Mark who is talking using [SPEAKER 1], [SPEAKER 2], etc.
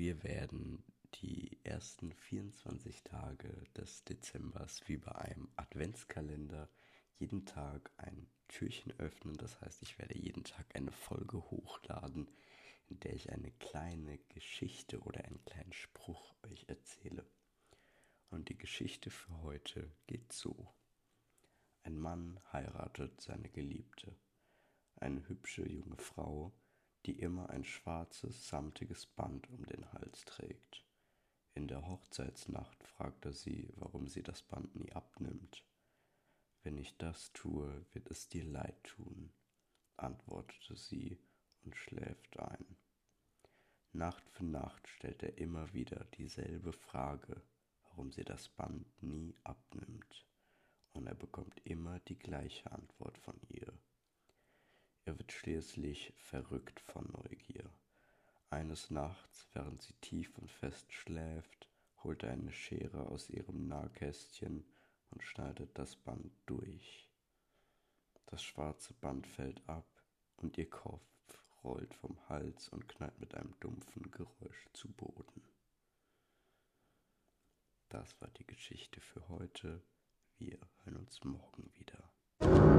[SPEAKER 1] Wir werden die ersten 24 Tage des Dezembers wie bei einem Adventskalender jeden Tag ein Türchen öffnen. Das heißt, ich werde jeden Tag eine Folge hochladen, in der ich eine kleine Geschichte oder einen kleinen Spruch euch erzähle. Und die Geschichte für heute geht so. Ein Mann heiratet seine Geliebte, eine hübsche junge Frau, die immer ein schwarzes, samtiges Band um den Hals trägt. In der Hochzeitsnacht fragt er sie, warum sie das Band nie abnimmt. Wenn ich das tue, wird es dir leid tun, antwortete sie und schläft ein. Nacht für Nacht stellt er immer wieder dieselbe Frage, warum sie das Band nie abnimmt, und er bekommt immer die gleiche Antwort von ihr. Er wird schließlich verrückt von Neugier. Eines Nachts, während sie tief und fest schläft, holt er eine Schere aus ihrem Nahkästchen und schneidet das Band durch. Das schwarze Band fällt ab und ihr Kopf rollt vom Hals und knallt mit einem dumpfen Geräusch zu Boden. Das war die Geschichte für heute. Wir hören uns morgen wieder.